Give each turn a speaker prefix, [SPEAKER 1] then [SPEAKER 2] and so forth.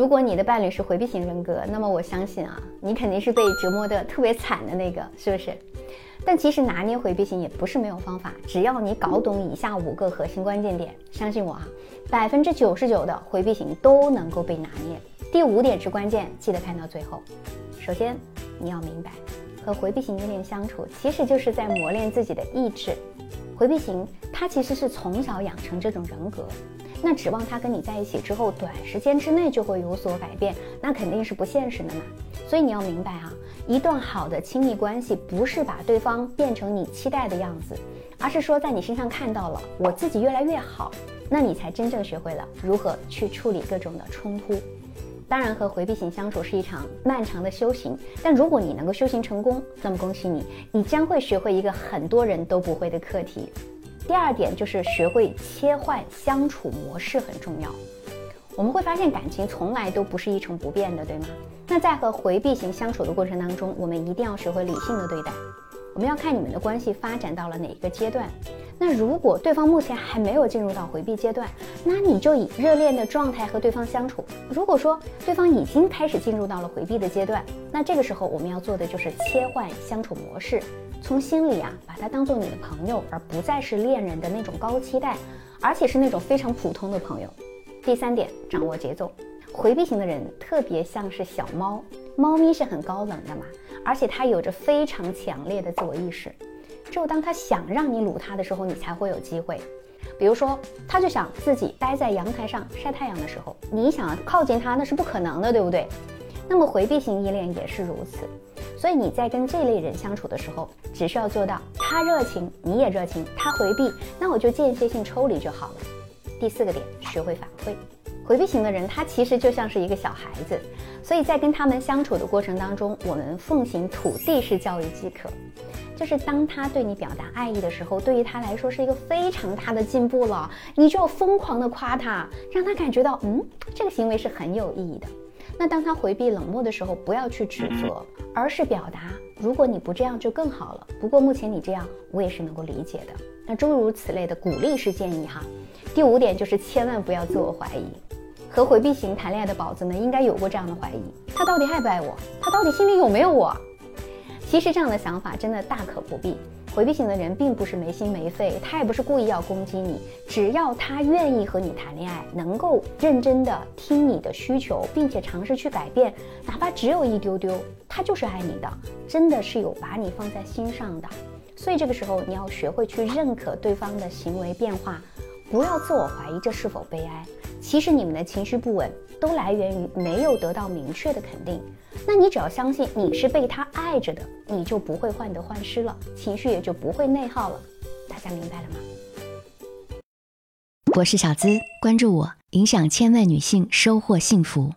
[SPEAKER 1] 如果你的伴侣是回避型人格，那么我相信啊，你肯定是被折磨的特别惨的那个，是不是？但其实拿捏回避型也不是没有方法，只要你搞懂以下五个核心关键点，相信我啊，百分之九十九的回避型都能够被拿捏。第五点是关键，记得看到最后。首先，你要明白，和回避型依恋相处，其实就是在磨练自己的意志。回避型他其实是从小养成这种人格，那指望他跟你在一起之后，短时间之内就会有所改变，那肯定是不现实的嘛。所以你要明白啊。一段好的亲密关系，不是把对方变成你期待的样子，而是说在你身上看到了我自己越来越好，那你才真正学会了如何去处理各种的冲突。当然，和回避型相处是一场漫长的修行，但如果你能够修行成功，那么恭喜你，你将会学会一个很多人都不会的课题。第二点就是学会切换相处模式很重要。我们会发现感情从来都不是一成不变的，对吗？那在和回避型相处的过程当中，我们一定要学会理性的对待。我们要看你们的关系发展到了哪一个阶段。那如果对方目前还没有进入到回避阶段，那你就以热恋的状态和对方相处。如果说对方已经开始进入到了回避的阶段，那这个时候我们要做的就是切换相处模式，从心里啊把他当做你的朋友，而不再是恋人的那种高期待，而且是那种非常普通的朋友。第三点，掌握节奏。回避型的人特别像是小猫，猫咪是很高冷的嘛，而且它有着非常强烈的自我意识。只有当他想让你撸他的时候，你才会有机会。比如说，他就想自己待在阳台上晒太阳的时候，你想靠近他那是不可能的，对不对？那么回避型依恋也是如此。所以你在跟这类人相处的时候，只需要做到他热情，你也热情；他回避，那我就间歇性抽离就好了。第四个点，学会反馈。回避型的人，他其实就像是一个小孩子，所以在跟他们相处的过程当中，我们奉行土地式教育即可。就是当他对你表达爱意的时候，对于他来说是一个非常大的进步了，你就要疯狂的夸他，让他感觉到，嗯，这个行为是很有意义的。那当他回避冷漠的时候，不要去指责，而是表达，如果你不这样就更好了。不过目前你这样，我也是能够理解的。那诸如此类的鼓励式建议哈。第五点就是千万不要自我怀疑。和回避型谈恋爱的宝子们应该有过这样的怀疑：他到底爱不爱我？他到底心里有没有我？其实这样的想法真的大可不必。回避型的人并不是没心没肺，他也不是故意要攻击你。只要他愿意和你谈恋爱，能够认真的听你的需求，并且尝试去改变，哪怕只有一丢丢，他就是爱你的，真的是有把你放在心上的。所以这个时候，你要学会去认可对方的行为变化，不要自我怀疑这是否悲哀。其实你们的情绪不稳都来源于没有得到明确的肯定。那你只要相信你是被他爱着的，你就不会患得患失了，情绪也就不会内耗了。大家明白了吗？
[SPEAKER 2] 我是小资，关注我，影响千万女性，收获幸福。